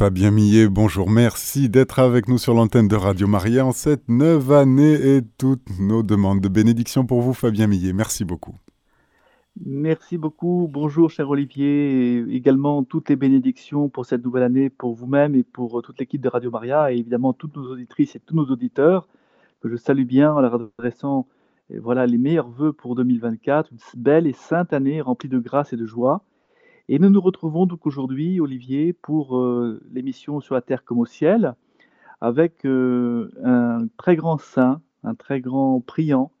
Fabien Millet, bonjour, merci d'être avec nous sur l'antenne de Radio Maria en cette neuve année et toutes nos demandes de bénédiction pour vous, Fabien Millet. Merci beaucoup. Merci beaucoup. Bonjour, cher Olivier, également toutes les bénédictions pour cette nouvelle année pour vous-même et pour toute l'équipe de Radio Maria, et évidemment toutes nos auditrices et tous nos auditeurs, que je salue bien en leur adressant voilà, les meilleurs voeux pour 2024, une belle et sainte année remplie de grâce et de joie. Et nous nous retrouvons donc aujourd'hui, Olivier, pour euh, l'émission Sur la terre comme au ciel, avec euh, un très grand saint, un très grand priant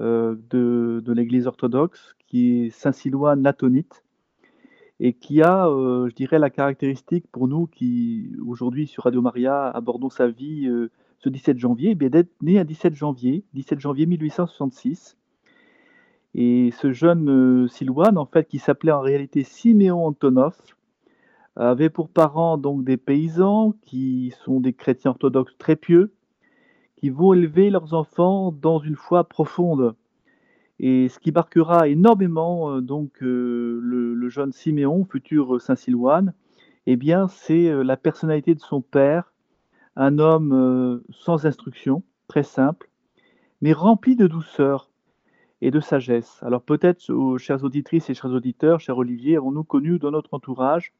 euh, de, l'Église orthodoxe, qui est Saint Silouane Latonite, et qui a, je dirais, la caractéristique pour nous qui, aujourd'hui, sur Radio Maria, abordons sa vie ce 17 janvier, eh d'être né un 17 janvier, 17 janvier 1866, et ce jeune euh, Silouane, en fait, qui s'appelait en réalité Siméon Antonov, avait pour parents donc des paysans qui sont des chrétiens orthodoxes très pieux, qui vont élever leurs enfants dans une foi profonde. Et ce qui marquera énormément euh, donc euh, le, jeune Siméon, futur Saint Silouane, eh bien, c'est la personnalité de son père, un homme sans instruction, très simple, mais rempli de douceur, et de sagesse. Alors peut-être, chères auditrices et chers auditeurs, cher Olivier, avons-nous connu dans notre entourage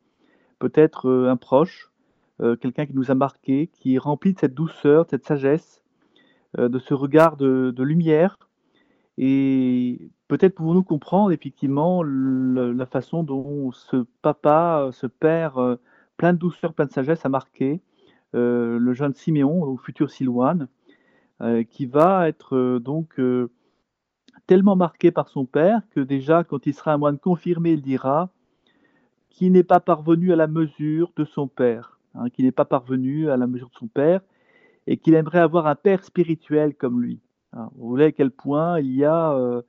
peut-être euh, un proche, euh, quelqu'un qui nous a marqué, qui est rempli de cette douceur, de cette sagesse, euh, de ce regard de, lumière? Et peut-être pouvons-nous comprendre effectivement la façon dont ce papa, ce père, plein de douceur, plein de sagesse, a marqué le jeune Siméon, au futur Silouane, qui va être donc tellement marqué par son père que déjà, quand il sera un moine confirmé, il dira qu'il n'est pas parvenu à la mesure de son père, hein, qu'il n'est pas parvenu à la mesure de son père, et qu'il aimerait avoir un père spirituel comme lui. Vous voyez à quel point il y a euh,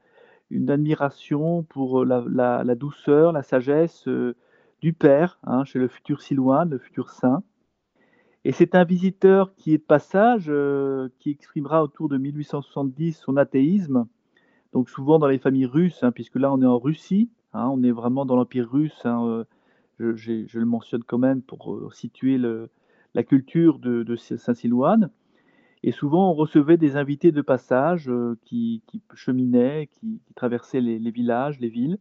une admiration pour la, douceur, la sagesse euh, du père hein, chez le futur Silouane, le futur saint. Et c'est un visiteur qui est de passage, euh, qui exprimera autour de 1870 son athéisme, donc souvent dans les familles russes, hein, puisque là on est en Russie, hein, on est vraiment dans l'Empire russe, hein, euh, je, le mentionne quand même pour euh, situer la culture de, Saint-Silouane. Et souvent on recevait des invités de passage euh, qui, cheminaient, qui, traversaient les, villages, les villes.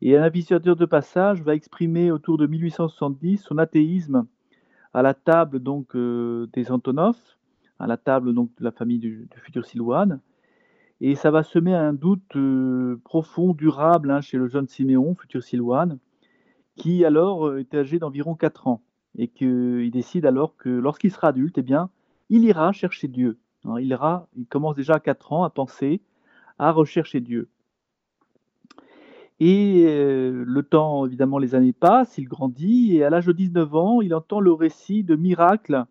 Et un visitateur de passage va exprimer autour de 1870 son athéisme à la table donc des Antonov, à la table donc de la famille du, du futur Silouane. Et ça va semer un doute euh, profond, durable hein, chez le jeune Siméon, futur Silouane, qui alors euh, était âgé d'environ 4 ans. Et qu'il décide alors que lorsqu'il sera adulte, eh bien, il ira chercher Dieu. Hein. il commence déjà à 4 ans à penser à rechercher Dieu. Et euh, le temps, évidemment, les années passent, il grandit, et à l'âge de 19 ans, il entend le récit de miracles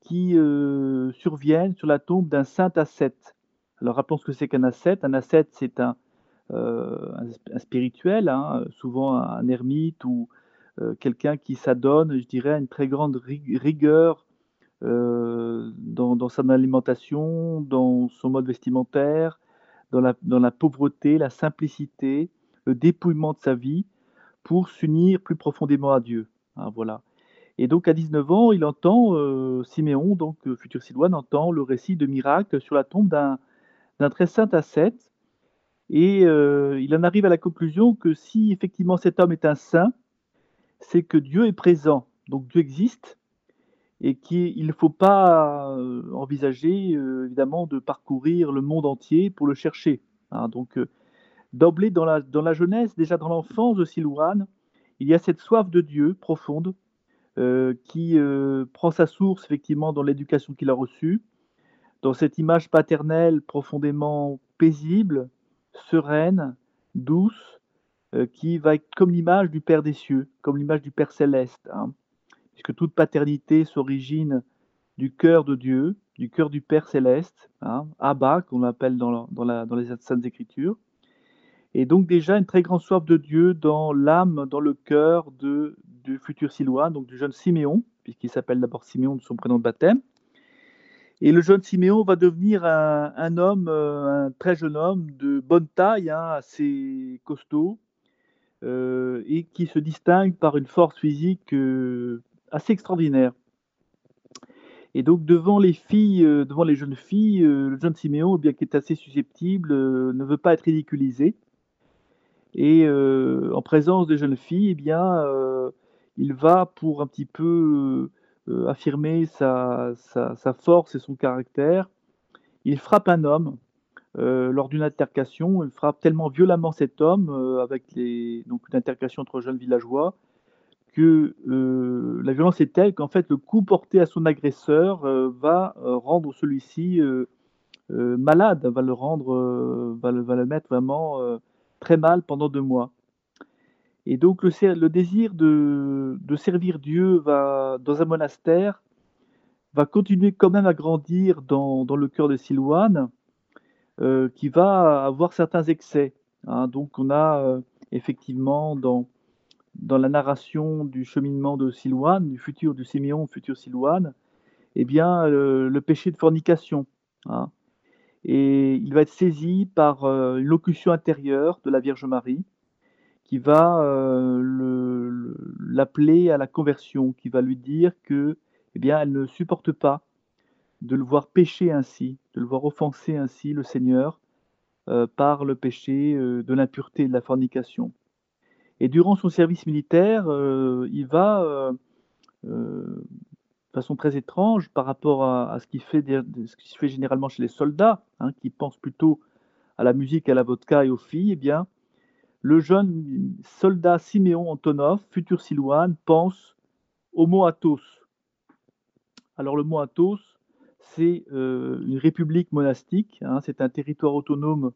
qui surviennent sur la tombe d'un saint ascète. Alors rappelons ce que c'est qu'un ascète. Un ascète, c'est un, euh, spirituel, hein, souvent un ermite ou euh, quelqu'un qui s'adonne, je dirais, à une très grande rigueur euh, dans, son alimentation, dans son mode vestimentaire, dans la, pauvreté, la simplicité, le dépouillement de sa vie pour s'unir plus profondément à Dieu. Hein, voilà. Et donc à 19 ans, il entend, Siméon, donc futur Silouane, entend le récit de miracles sur la tombe d'un très saint ascète. Et euh, il en arrive à la conclusion que si effectivement cet homme est un saint, c'est que Dieu est présent, donc Dieu existe, et qu'il ne faut pas euh, envisager euh, évidemment de parcourir le monde entier pour le chercher. Hein. donc d'emblée dans la, dans la jeunesse, déjà dans l'enfance de Silouane, il y a cette soif de Dieu profonde qui prend sa source effectivement dans l'éducation qu'il a reçue, dans cette image paternelle profondément paisible, sereine, douce, euh, qui va être comme l'image du Père des cieux, comme l'image du Père céleste, hein. puisque toute paternité s'origine du cœur de Dieu, du cœur du Père céleste, hein, Abba, qu'on appelle dans, dans, les Saintes Écritures. Et donc déjà une très grande soif de Dieu dans l'âme, dans le cœur du futur Silois, donc du jeune Siméon, puisqu'il s'appelle d'abord Siméon de son prénom de baptême. Et le jeune Siméon va devenir un, homme, euh, un très jeune homme de bonne taille, hein, assez costaud, euh, et qui se distingue par une force physique euh, assez extraordinaire. Et donc devant les filles, devant les jeunes filles, le jeune Siméon, eh bien qui est assez susceptible, ne veut pas être ridiculisé. Et en présence des jeunes filles, eh bien, il va pour un petit peu affirmer sa, force et son caractère. Il frappe un homme euh, lors d'une altercation. Il frappe tellement violemment cet homme, euh, avec donc une altercation entre jeunes villageois, que euh, la violence est telle qu'en fait le coup porté à son agresseur va rendre celui-ci malade, va le rendre, va, le, mettre vraiment très mal pendant deux mois. Et donc le, désir de, servir Dieu va, dans un monastère va continuer quand même à grandir dans, le cœur de Silouane, euh, qui va avoir certains excès. Hein. Donc on a euh, effectivement dans, dans la narration du cheminement de Silouane, du futur du Siméon, futur Silouane, eh bien le péché de fornication. Hein. Et il va être saisi par euh, une locution intérieure de la Vierge Marie qui va l'appeler à la conversion, qui va lui dire que, eh bien, elle ne supporte pas de le voir pécher ainsi, de le voir offenser ainsi le Seigneur euh, par le péché euh, de l'impureté et de la fornication. Et durant son service militaire, euh, il va, de façon très étrange par rapport à, ce, qui fait, se fait généralement chez les soldats, hein, qui pensent plutôt à la musique, à la vodka et aux filles, eh bien, le jeune soldat Siméon Antonov, futur Silouane, pense au mot Athos. Alors le mot Athos, c'est euh, une république monastique, hein, c'est un territoire autonome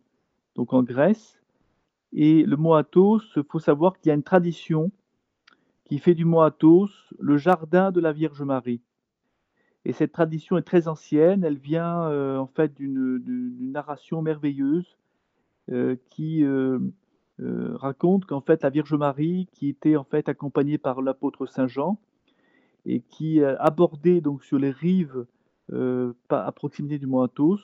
donc en Grèce. Et le mot Athos, il faut savoir qu'il y a une tradition qui fait du mot Athos le jardin de la Vierge Marie. Et cette tradition est très ancienne, elle vient euh, en fait d'une narration merveilleuse euh, qui raconte qu'en fait la Vierge Marie, qui était en fait accompagnée par l'apôtre Saint Jean et qui abordait donc sur les rives euh, à proximité du mont Athos,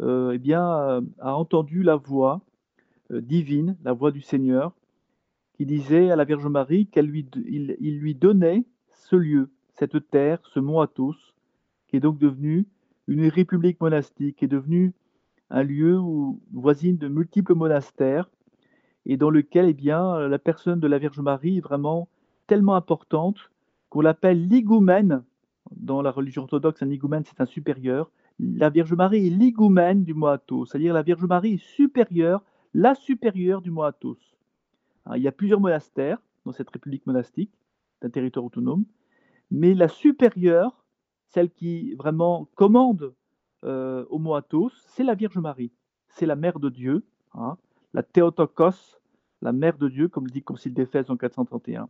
euh, eh bien, euh, a entendu la voix divine, la voix du Seigneur, qui disait à la Vierge Marie qu'il lui, donnait ce lieu, cette terre, ce mont Athos, qui est donc devenu une république monastique, qui est devenu un lieu voisine de multiples monastères, et dans lequel eh bien, la personne de la Vierge Marie est vraiment tellement importante qu'on l'appelle l'Igoumène dans la religion orthodoxe, un higoumène, c'est un supérieur. La Vierge Marie est l'higoumène du Moatos, c'est-à-dire la Vierge Marie est supérieure, la supérieure du Moatos. Hein, il y a plusieurs monastères dans cette république monastique, d'un territoire autonome, mais la supérieure, celle qui vraiment commande euh, au Moatos, c'est la Vierge Marie. C'est la mère de Dieu, hein, la Théotokos, la mère de Dieu, comme dit le Concile d'Éphèse en 431.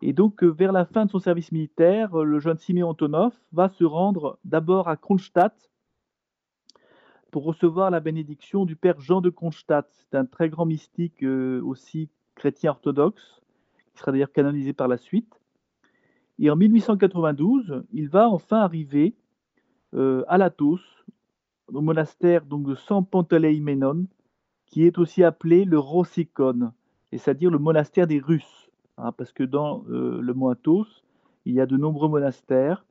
Et donc, euh, vers la fin de son service militaire, euh, le jeune Siméon Antonov va se rendre d'abord à Kronstadt pour recevoir la bénédiction du père Jean de Kronstadt. C'est un très grand mystique euh, aussi chrétien orthodoxe, qui sera d'ailleurs canonisé par la suite. Et en 1892, il va enfin arriver à Latos, au monastère donc, de San Panteleimenon, qui est aussi appelé le Rossikon, c'est-à-dire le monastère des Russes. Hein, parce que dans euh, le mont Athos, il y a de nombreux monastères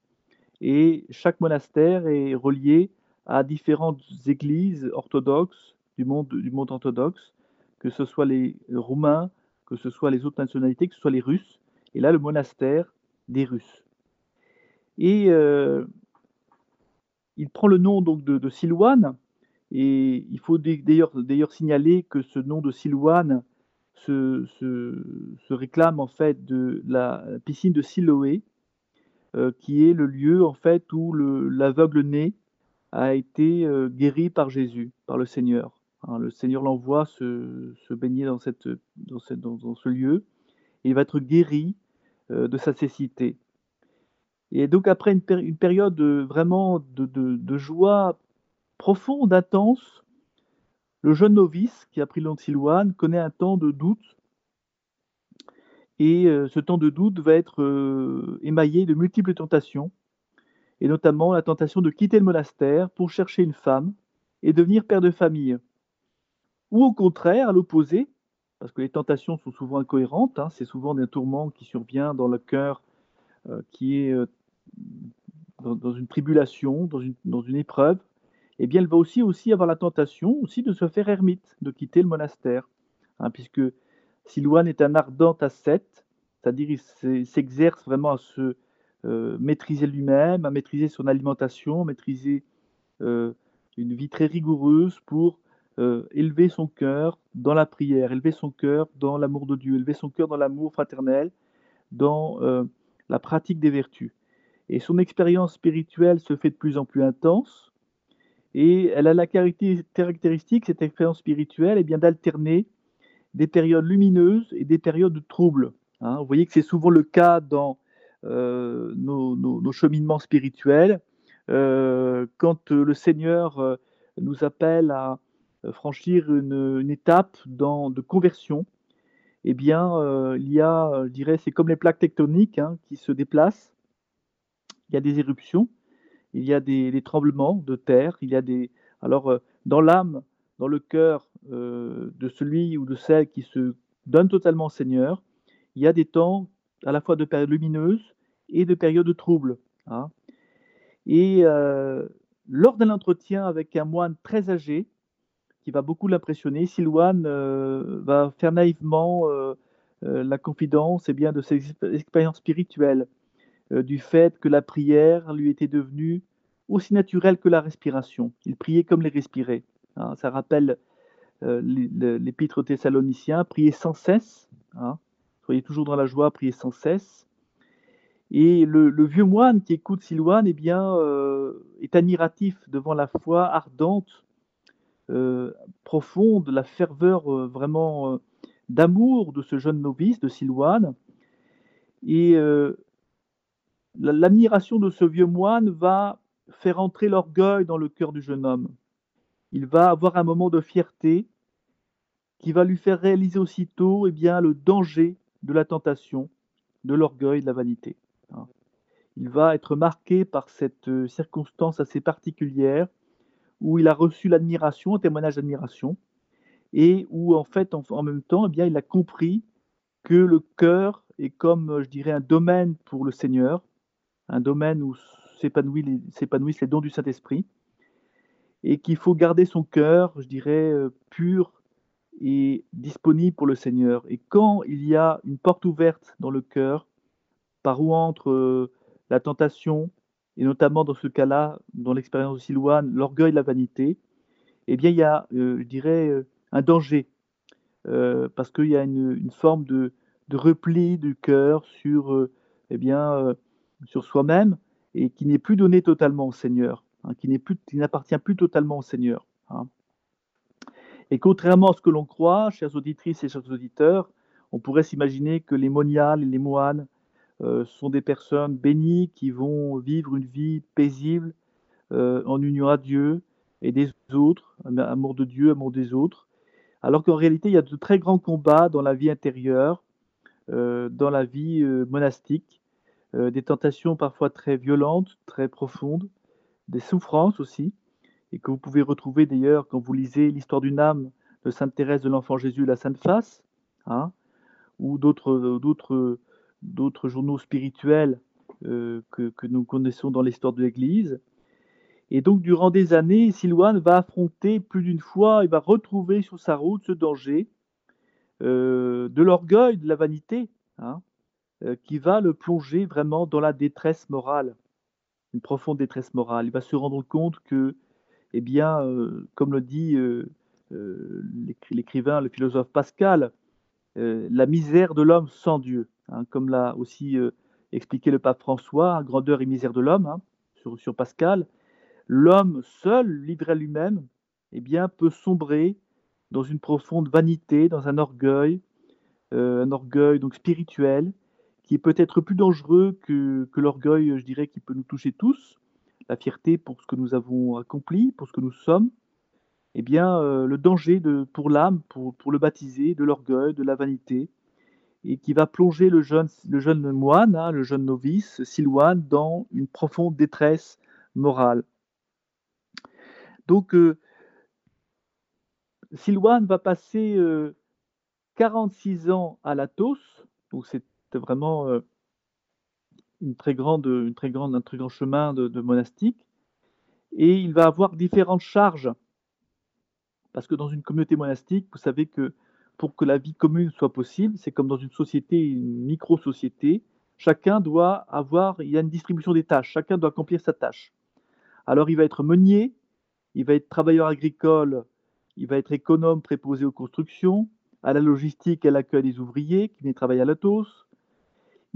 et chaque monastère est relié à différentes églises orthodoxes du monde, du monde orthodoxe, que ce soit les Roumains, que ce soit les autres nationalités, que ce soit les Russes, et là le monastère des Russes. Et euh, il prend le nom donc de, de Silouane, et il faut d'ailleurs signaler que ce nom de Silouane se, réclame en fait de la piscine de Siloé, euh, qui est le lieu en fait où l'aveugle né a été euh, guéri par Jésus, par le Seigneur. Hein, le Seigneur l'envoie se, baigner dans, cette, dans, ce lieu et il va être guéri euh, de sa cécité. Et donc après une, période vraiment de joie profonde, intense, le jeune novice qui a pris Silouane connaît un temps de doute. Et euh, ce temps de doute va être euh, émaillé de multiples tentations, et notamment la tentation de quitter le monastère pour chercher une femme et devenir père de famille. Ou au contraire, à l'opposé, parce que les tentations sont souvent incohérentes, hein, c'est souvent un tourment qui survient dans le cœur qui est dans, une tribulation, dans une épreuve, eh bien, elle va aussi, avoir la tentation aussi de se faire ermite, de quitter le monastère. Hein, puisque Silouane est un ardent ascète, c'est-à-dire il s'exerce vraiment à se euh, maîtriser lui-même, à maîtriser son alimentation, maîtriser euh, une vie très rigoureuse pour euh, élever son cœur dans la prière, élever son cœur dans l'amour de Dieu, élever son cœur dans l'amour fraternel, dans la pratique des vertus. Et son expérience spirituelle se fait de plus en plus intense, et elle a la caractéristique, cette expérience spirituelle, eh d'alterner des périodes lumineuses et des périodes de troubles. Hein. Vous voyez que c'est souvent le cas dans euh, nos, cheminements spirituels. Euh, quand le Seigneur euh, nous appelle à franchir une, étape de conversion, eh bien, il y a, je dirais, c'est comme les plaques tectoniques hein, qui se déplacent. Il y a des éruptions, il y a des, tremblements de terre, il y a des. Alors, dans l'âme, dans le cœur de celui ou de celle qui se donne totalement au Seigneur, il y a des temps à la fois de périodes lumineuses et de périodes de troubles. Hein. Et euh, lors d'un entretien avec un moine très âgé, qui va beaucoup l'impressionner, Silouane euh, va faire naïvement euh, la confidence eh bien, de ses expériences spirituelles, du fait que la prière lui était devenue aussi naturelle que la respiration. Il priait comme les respirait. Hein. Ça rappelle l'épître aux Thessaloniciens, prier sans cesse. Hein. Soyez toujours dans la joie, priez sans cesse. Et le, vieux moine qui écoute Silouane eh bien, euh, est admiratif devant la foi ardente, euh, profonde, la ferveur euh, vraiment d'amour de ce jeune novice, de Silouane. Et l'admiration de ce vieux moine va faire entrer l'orgueil dans le cœur du jeune homme. Il va avoir un moment de fierté qui va lui faire réaliser aussitôt eh bien, le danger de la tentation, de l'orgueil, de la vanité. Hein. Il va être marqué par cette euh, circonstance assez particulière où il a reçu l'admiration, un témoignage d'admiration, et où en fait, en, même temps, eh bien, il a compris que le cœur est comme, je dirais, un domaine pour le Seigneur, un domaine où s'épanouissent les dons du Saint-Esprit, et qu'il faut garder son cœur, je dirais, euh, pur est disponible pour le Seigneur. Et quand il y a une porte ouverte dans le cœur, par où entre euh, la tentation, et notamment dans ce cas-là, dans l'expérience de Silouane, l'orgueil, la vanité, eh bien, il y a, euh, je dirais, un danger, parce qu'il y a une, forme de, repli du cœur sur, eh bien, sur soi-même, et qui n'est plus donné totalement au Seigneur, hein, qui n'appartient plus totalement au Seigneur. Hein. Et contrairement à ce que l'on croit, chères auditrices et chers auditeurs, on pourrait s'imaginer que les moniales et les moines euh, sont des personnes bénies qui vont vivre une vie paisible euh, en union à Dieu et des autres, amour de Dieu, amour des autres, alors qu'en réalité, il y a de très grands combats dans la vie intérieure, euh, dans la vie monastique, des tentations parfois très violentes, très profondes, des souffrances aussi et que vous pouvez retrouver d'ailleurs quand vous lisez l'histoire d'une âme de Sainte Thérèse de l'Enfant Jésus, la Sainte Face, hein, ou d'autres, journaux spirituels euh, que, nous connaissons dans l'histoire de l'Église. Et donc, durant des années, Silouane va affronter plus d'une fois, il va retrouver sur sa route ce danger euh, de l'orgueil, de la vanité, hein, euh, qui va le plonger vraiment dans la détresse morale, une profonde détresse morale. Il va se rendre compte que eh bien, euh, comme le dit euh, euh, l'écrivain, le philosophe Pascal, la misère de l'homme sans Dieu, hein, comme l'a aussi expliqué le pape François, grandeur et misère de l'homme, hein, sur, Pascal, l'homme seul, livré à lui-même, eh bien, peut sombrer dans une profonde vanité, dans un orgueil, un orgueil donc spirituel, qui peut être plus dangereux que, l'orgueil, je dirais, qui peut nous toucher tous, la fierté pour ce que nous avons accompli, pour ce que nous sommes, eh bien, euh, le danger pour l'âme, pour, le baptiser, de l'orgueil, de la vanité, et qui va plonger le jeune, le jeune moine, hein, le jeune novice, Silouane, dans une profonde détresse morale. Donc, euh, Silouane va passer 46 euh, ans à Latos, donc c'est vraiment une très grande, une très grande, un très grand chemin de, monastique. Et il va avoir différentes charges. Parce que dans une communauté monastique, vous savez que pour que la vie commune soit possible, c'est comme dans une société, une micro-société, chacun doit avoir, il y a une distribution des tâches, chacun doit accomplir sa tâche. Alors il va être meunier, il va être travailleur agricole, il va être économe préposé aux constructions, à la logistique à l'accueil des ouvriers qui viennent travailler à l'Atos.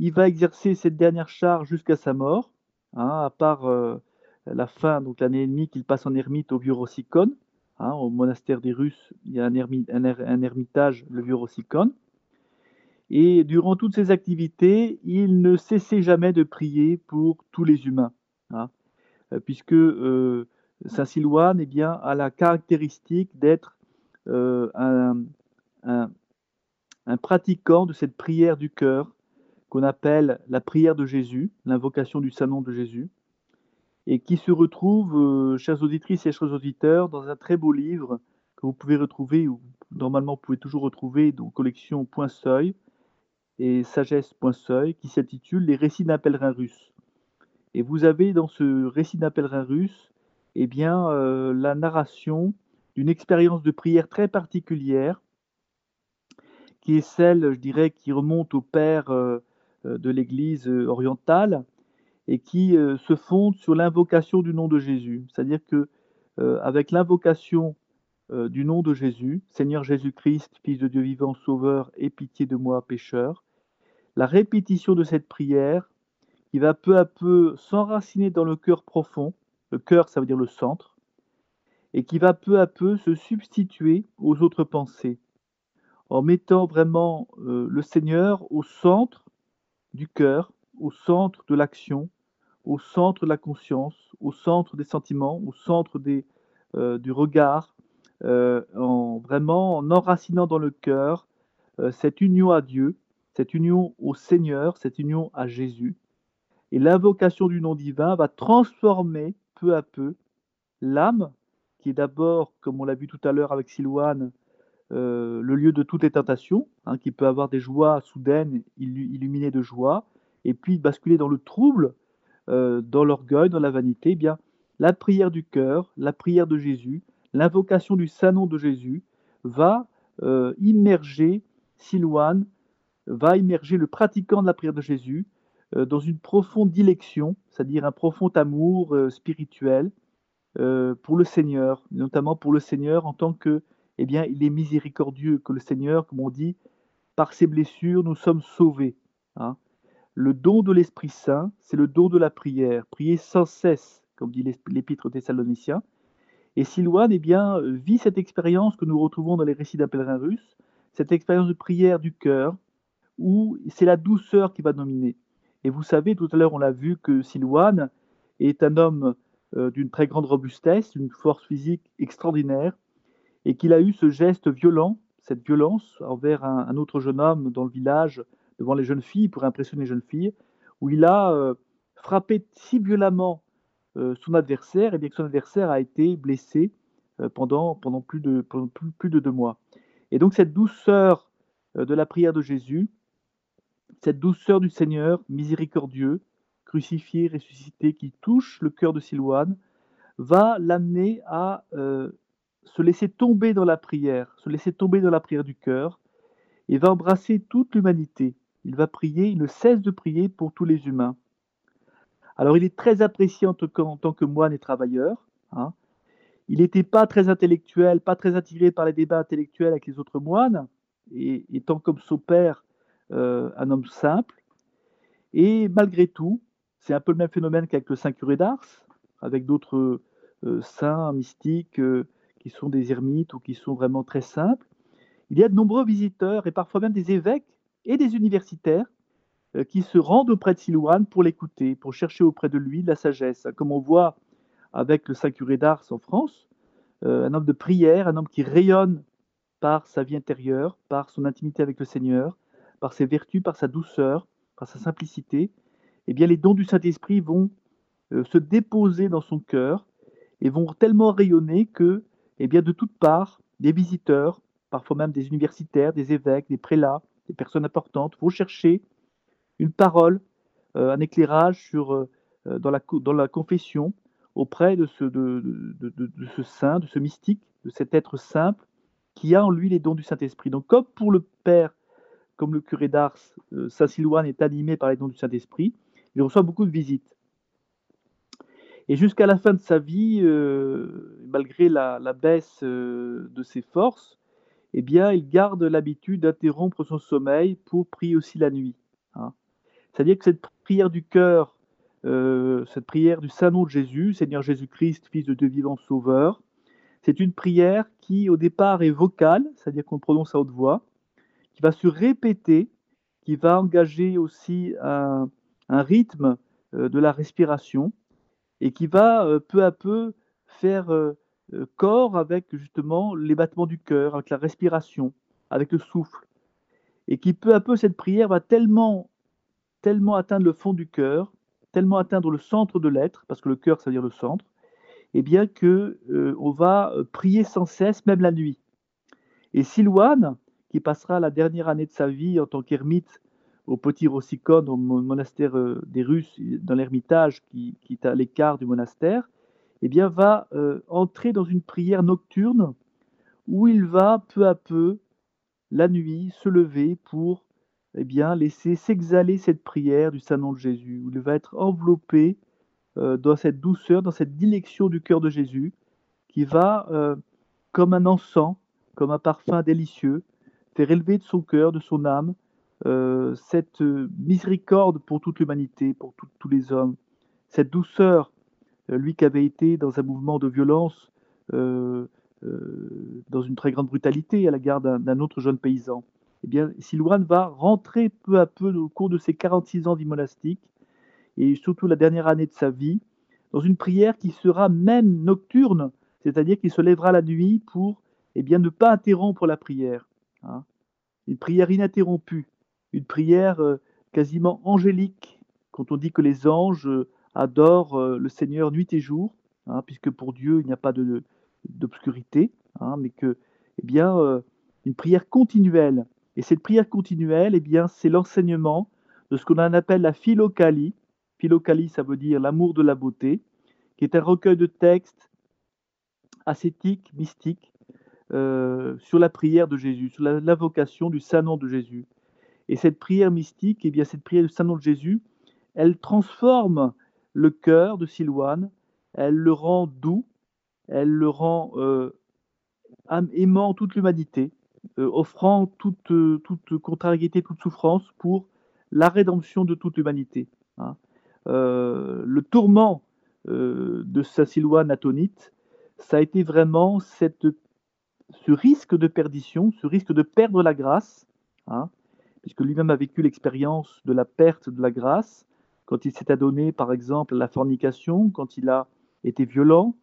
Il va exercer cette dernière charge jusqu'à sa mort, hein, à part euh, la fin, donc l'année et demie qu'il passe en ermite au vieux Rossicone. Hein, au monastère des Russes, il y a un, ermitage, le vieux Rossicone. Et durant toutes ces activités, il ne cessait jamais de prier pour tous les humains, hein, euh, puisque euh, Saint Silouane eh bien, a la caractéristique d'être un, pratiquant de cette prière du cœur qu'on appelle la prière de Jésus, l'invocation du Nom de Jésus et qui se retrouve, euh, chères auditrices et chers auditeurs, dans un très beau livre que vous pouvez retrouver, ou normalement vous pouvez toujours retrouver, dans collection et Sagesse qui s'intitule Les récits d'un pèlerin russe. Et vous avez dans ce récit d'un pèlerin russe, eh bien, euh, la narration d'une expérience de prière très particulière, qui est celle, je dirais, qui remonte au père euh, de l'Église orientale, et qui euh, se fonde sur l'invocation du nom de Jésus. C'est-à-dire que euh, avec l'invocation euh, du nom de Jésus, Seigneur Jésus-Christ, Fils de Dieu vivant, Sauveur, aie pitié de moi, pécheur, la répétition de cette prière qui va peu à peu s'enraciner dans le cœur profond, le cœur ça veut dire le centre, et qui va peu à peu se substituer aux autres pensées, en mettant vraiment le Seigneur au centre du cœur, au centre de l'action, au centre de la conscience, au centre des sentiments, au centre euh, du regard, euh, en vraiment en enracinant dans le cœur euh, cette union à Dieu, cette union au Seigneur, cette union à Jésus. Et l'invocation du nom divin va transformer peu à peu l'âme, qui est d'abord, comme on l'a vu tout à l'heure avec Silouane, le lieu de toutes les tentations, hein, qui peut avoir des joies soudaines, illuminées de joie, et puis basculer dans le trouble, euh, dans l'orgueil, dans la vanité, eh bien, la prière du cœur, la prière de Jésus, l'invocation du saint nom de Jésus va euh, immerger Silouane, va immerger le pratiquant de la prière de Jésus euh, dans une profonde dilection, c'est-à-dire un profond amour spirituel pour le Seigneur, notamment pour le Seigneur en tant que, eh bien, il est miséricordieux, que le Seigneur, comme on dit, par ses blessures, nous sommes sauvés. Hein. Le don de l'Esprit Saint, c'est le don de la prière. Prier sans cesse, comme dit l'Épître aux Thessaloniciens. Et Silouane eh bien, vit cette expérience que nous retrouvons dans les récits d'un pèlerin russe, cette expérience de prière du cœur, où c'est la douceur qui va dominer. Et vous savez, tout à l'heure, on l'a vu que Silouane est un homme euh, d'une très grande robustesse, d'une force physique extraordinaire, et qu'il a eu ce geste violent, cette violence envers un autre jeune homme dans le village devant les jeunes filles pour impressionner les jeunes filles, où il a euh, frappé si violemment euh, son adversaire, et bien que son adversaire a été blessé euh, pendant, pendant, plus de, plus, de deux mois. Et donc cette douceur de la prière de Jésus, cette douceur du Seigneur miséricordieux, crucifié, ressuscité, qui touche le cœur de Silouane, va l'amener à se laisser tomber dans la prière, se laisser tomber dans la prière du cœur, et va embrasser toute l'humanité. Il va prier, il ne cesse de prier pour tous les humains. Alors il est très apprécié en, tant que moine et travailleur. Hein. Il n'était pas très intellectuel, pas très attiré par les débats intellectuels avec les autres moines, et étant comme son père euh, un homme simple. Et malgré tout, c'est un peu le même phénomène qu'avec le Saint curé d'Ars, avec d'autres euh, saints mystiques euh, qui sont des ermites ou qui sont vraiment très simples. Il y a de nombreux visiteurs et parfois même des évêques et des universitaires euh, qui se rendent auprès de Silouane pour l'écouter, pour chercher auprès de lui de la sagesse. Comme on voit avec le Saint curé d'Ars en France, euh, un homme de prière, un homme qui rayonne par sa vie intérieure, par son intimité avec le Seigneur, par ses vertus, par sa douceur, par sa simplicité, eh bien les dons du Saint-Esprit vont euh, se déposer dans son cœur et vont tellement rayonner que, eh de toutes parts, des visiteurs, parfois même des universitaires, des évêques, des prélats, des personnes importantes vont chercher une parole un éclairage sur, dans, la, dans la confession auprès de ce, saint, de ce mystique, de cet être simple qui a en lui les dons du Saint-Esprit. Donc comme pour le Père, comme le curé d'Ars, Saint Silouane est animé par les dons du Saint-Esprit, il reçoit beaucoup de visites. Et jusqu'à la fin de sa vie, euh, malgré la, baisse euh, de ses forces, eh bien, il garde l'habitude d'interrompre son sommeil pour prier aussi la nuit. Hein. C'est-à-dire que cette prière du cœur, euh, cette prière du Saint-Nom de Jésus, Seigneur Jésus-Christ, Fils de Dieu vivant, Sauveur, c'est une prière qui, au départ, est vocale, c'est-à-dire qu'on prononce à haute voix, qui va se répéter, qui va engager aussi un rythme de la respiration, et qui va euh, peu à peu faire euh, euh, corps avec justement les battements du cœur, avec la respiration, avec le souffle. Et qui peu à peu, cette prière va tellement, tellement atteindre le fond du cœur, tellement atteindre le centre de l'être, parce que le cœur, ça veut dire le centre, et eh bien que on va prier sans cesse, même la nuit. Et Silouane, qui passera la dernière année de sa vie en tant qu'ermite au Petit Rossicone, au monastère euh, des Russes, dans l'ermitage qui, est à l'écart du monastère, eh bien, va euh, entrer dans une prière nocturne où il va peu à peu, la nuit, se lever pour eh bien, laisser s'exhaler cette prière du Saint-Nom de Jésus, où il va être enveloppé euh, dans cette douceur, dans cette dilection du cœur de Jésus, qui va, comme un encens, comme un parfum délicieux, faire élever de son cœur, de son âme, euh, cette miséricorde pour toute l'humanité, pour tous les hommes, cette douceur, euh, lui qui avait été dans un mouvement de violence, euh, dans une très grande brutalité à la garde d'un autre jeune paysan. Eh bien, Silouane va rentrer peu à peu au cours de ses 46 ans vie monastique, et surtout la dernière année de sa vie, dans une prière qui sera même nocturne, c'est-à-dire qu'il se lèvera la nuit pour eh bien, ne pas interrompre la prière. Hein. Une prière ininterrompue une prière euh, quasiment angélique, quand on dit que les anges euh, adorent euh, le Seigneur nuit et jour, hein, puisque pour Dieu il n'y a pas d'obscurité, hein, mais que, eh bien, une prière continuelle. Et cette prière continuelle, eh bien, c'est l'enseignement de ce qu'on appelle la philocalie. Philocalie, ça veut dire l'amour de la beauté, qui est un recueil de textes ascétiques, mystiques, sur la prière de Jésus, sur l'invocation du saint nom de Jésus. Et cette prière mystique, eh bien, cette prière du Saint-Nom de Jésus, elle transforme le cœur de Silouane, elle le rend doux, elle le rend euh, aimant toute l'humanité, euh, offrant toute, toute, contrariété, toute souffrance pour la rédemption de toute l'humanité. Hein. Euh, le tourment de Saint Silouane atonite, ça a été vraiment ce risque de perdition, ce risque de perdre la grâce, hein, puisque lui-même a vécu l'expérience de la perte de la grâce, quand il s'est adonné, par exemple, à la fornication, quand il a été violent,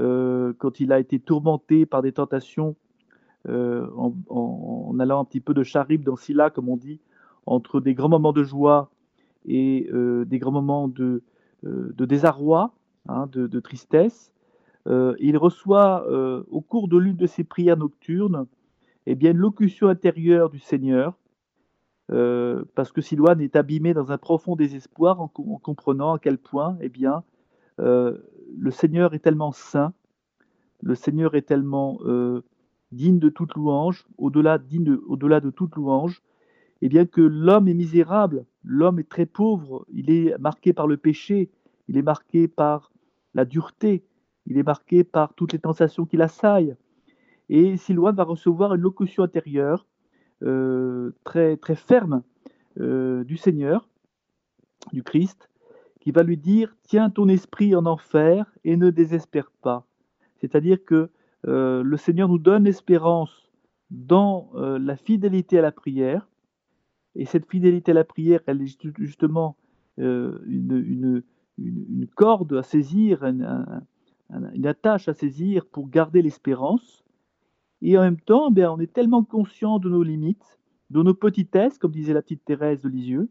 euh, quand il a été tourmenté par des tentations euh, en, allant un petit peu de charib dans Silla, comme on dit, entre des grands moments de joie et euh, des grands moments de, désarroi, hein, de, tristesse. il reçoit au cours de l'une de ses prières nocturnes eh bien, une locution intérieure du Seigneur euh, parce que Silouane est abîmé dans un profond désespoir en, comprenant à quel point eh bien, euh, le Seigneur est tellement saint, le Seigneur est tellement euh, digne de toute louange, au-delà au de toute louange, eh bien que l'homme est misérable, l'homme est très pauvre, il est marqué par le péché, il est marqué par la dureté, il est marqué par toutes les tentations qui l'assaillent. Et Silouane va recevoir une locution intérieure très, très ferme euh, du Seigneur, du Christ, qui va lui dire Tiens ton esprit en enfer et ne désespère pas. C'est-à-dire que euh, le Seigneur nous donne espérance dans la fidélité à la prière. Et cette fidélité à la prière, elle est justement une, corde à saisir, une, attache à saisir pour garder l'espérance. Et en même temps, ben, on est tellement conscient de nos limites, de nos petitesses, comme disait la petite Thérèse de Lisieux,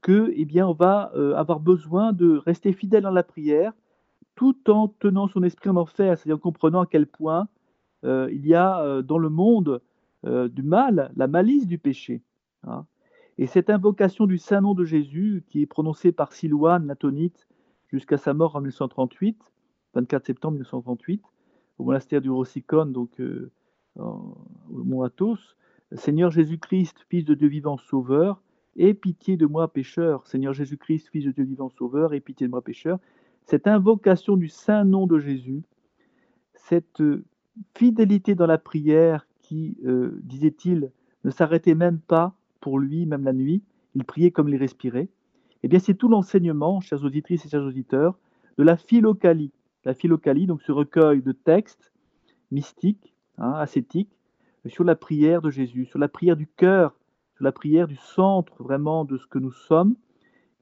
que, eh bien, on va euh, avoir besoin de rester fidèle dans la prière, tout en tenant son esprit en enfer, c'est-à-dire en comprenant à quel point euh, il y a euh, dans le monde du mal, la malice du péché. Hein. Et cette invocation du saint nom de Jésus, qui est prononcée par Silouane, l'atonite, jusqu'à sa mort en 1938, 24 septembre 1938, au monastère du Rossicone, donc euh, Mont Athos, Seigneur Jésus-Christ, Fils de Dieu vivant, Sauveur, aie pitié de moi pécheur. Seigneur Jésus-Christ, Fils de Dieu vivant, Sauveur, aie pitié de moi pécheur. Cette invocation du saint nom de Jésus, cette fidélité dans la prière qui, euh, disait-il, ne s'arrêtait même pas pour lui, même la nuit, il priait comme il respirait, eh bien c'est tout l'enseignement, chers auditrices et chers auditeurs, de la philocalie. La philocalie, donc ce recueil de textes mystiques, hein, ascétiques, sur la prière de Jésus, sur la prière du cœur, sur la prière du centre vraiment de ce que nous sommes,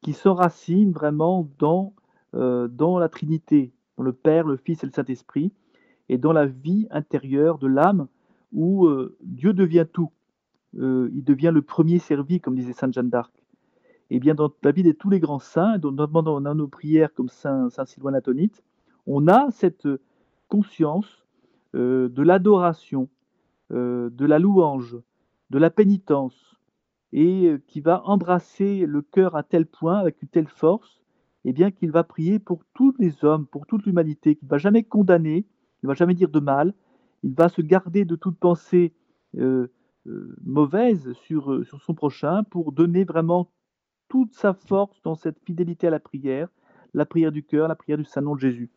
qui s'enracine vraiment dans, euh, dans la Trinité, dans le Père, le Fils et le Saint-Esprit, et dans la vie intérieure de l'âme où euh, Dieu devient tout. Euh, il devient le premier servi, comme disait Sainte Jeanne d'Arc. Et eh bien, dans la vie de tous les grands saints, notamment dans nos prières comme Saint, Saint Sylvain Latonite, on a cette conscience euh, de l'adoration, de la louange, de la pénitence, et qui va embrasser le cœur à tel point, avec une telle force, et eh bien qu'il va prier pour tous les hommes, pour toute l'humanité, qu'il ne va jamais condamner, il ne va jamais dire de mal, il va se garder de toute pensée euh, euh, mauvaise sur, euh, son prochain pour donner vraiment toute sa force dans cette fidélité à la prière, la prière du cœur, la prière du Saint-Nom de Jésus.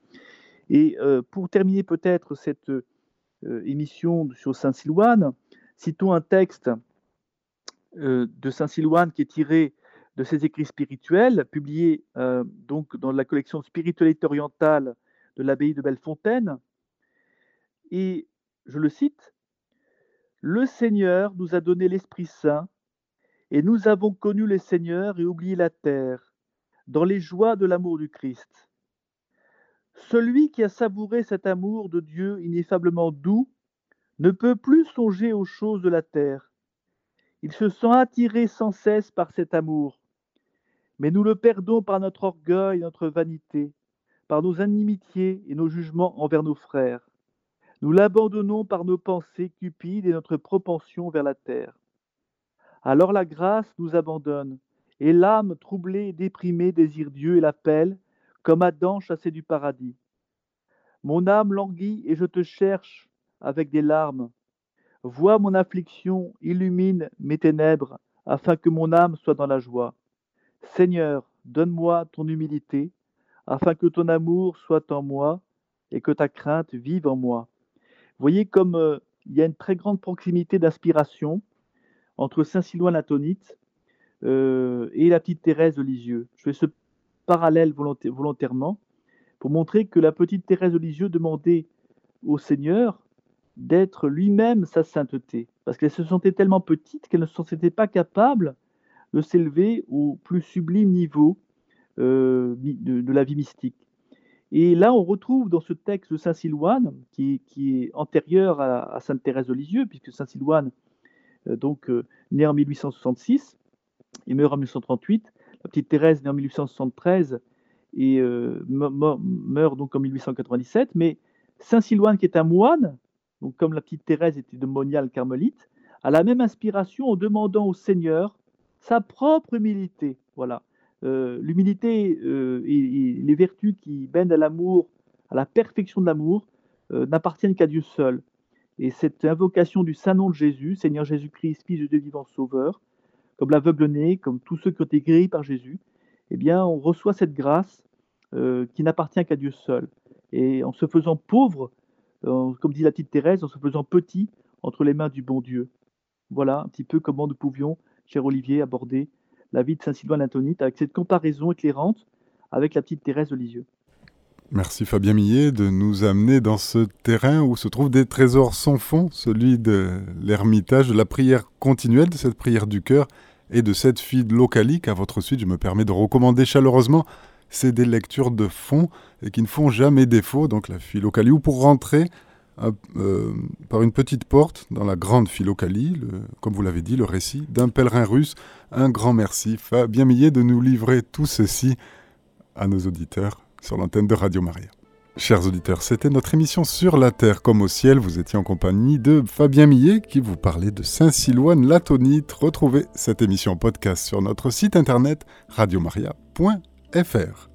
Et pour terminer peut-être cette émission sur Saint Silouane, citons un texte de Saint Silouane qui est tiré de ses écrits spirituels, publié donc dans la collection Spiritualité orientale de l'abbaye de Bellefontaine, et je le cite, Le Seigneur nous a donné l'Esprit Saint, et nous avons connu le Seigneur et oublié la terre, dans les joies de l'amour du Christ. Celui qui a savouré cet amour de Dieu ineffablement doux ne peut plus songer aux choses de la terre. Il se sent attiré sans cesse par cet amour. Mais nous le perdons par notre orgueil et notre vanité, par nos inimitiés et nos jugements envers nos frères. Nous l'abandonnons par nos pensées cupides et notre propension vers la terre. Alors la grâce nous abandonne, et l'âme troublée et déprimée désire Dieu et l'appelle, comme Adam chassé du paradis. Mon âme languit et je te cherche avec des larmes. Vois mon affliction, illumine mes ténèbres, afin que mon âme soit dans la joie. Seigneur, donne-moi ton humilité, afin que ton amour soit en moi et que ta crainte vive en moi. Voyez comme euh, il y a une très grande proximité d'inspiration entre Saint-Silouan l'Atonite euh, et la petite Thérèse de Lisieux. Parallèle volontairement pour montrer que la petite Thérèse de demandait au Seigneur d'être lui-même sa sainteté, parce qu'elle se sentait tellement petite qu'elle ne se sentait pas capable de s'élever au plus sublime niveau euh, de, la vie mystique. Et là, on retrouve dans ce texte de Saint Silouane, qui, est antérieur à, Sainte Thérèse de Lisieux, puisque Saint Silouane, euh, donc euh, né en 1866 et meurt en 1938. La petite Thérèse née en 1873 et euh, meurt donc en 1897. Mais Saint Silouane, qui est un moine, donc comme la petite Thérèse était de monial carmélite, a la même inspiration en demandant au Seigneur sa propre humilité. Voilà. Euh, l'humilité euh, et, les vertus qui baignent à l'amour, à la perfection de l'amour, n'appartiennent qu'à Dieu seul. Et cette invocation du Saint-Nom de Jésus, Seigneur Jésus-Christ, Fils de Dieu vivant, Sauveur, comme l'aveugle-né, comme tous ceux qui ont été guéris par Jésus, eh bien, on reçoit cette grâce qui n'appartient qu'à Dieu seul. Et en se faisant pauvre, comme dit la petite Thérèse, en se faisant petit entre les mains du bon Dieu. Voilà un petit peu comment nous pouvions, cher Olivier, aborder la vie de Saint-Sylvain l'Antonite avec cette comparaison éclairante avec la petite Thérèse de Lisieux. Merci Fabien Millet de nous amener dans ce terrain où se trouvent des trésors sans fond, celui de l'ermitage, de la prière continuelle, de cette prière du cœur et de cette fille localique. À votre suite, je me permets de recommander chaleureusement. C'est des lectures de fond et qui ne font jamais défaut. Donc la philocalie, ou pour rentrer, euh, par une petite porte dans la grande Philocalie, comme vous l'avez dit, le récit d'un pèlerin russe. Un grand merci, Fabien Millet, de nous livrer tout ceci à nos auditeurs sur l'antenne de Radio Maria. Chers auditeurs, c'était notre émission sur la Terre comme au ciel. Vous étiez en compagnie de Fabien Millet qui vous parlait de Saint-Siloine latonite. Retrouvez cette émission podcast sur notre site internet radiomaria.fr.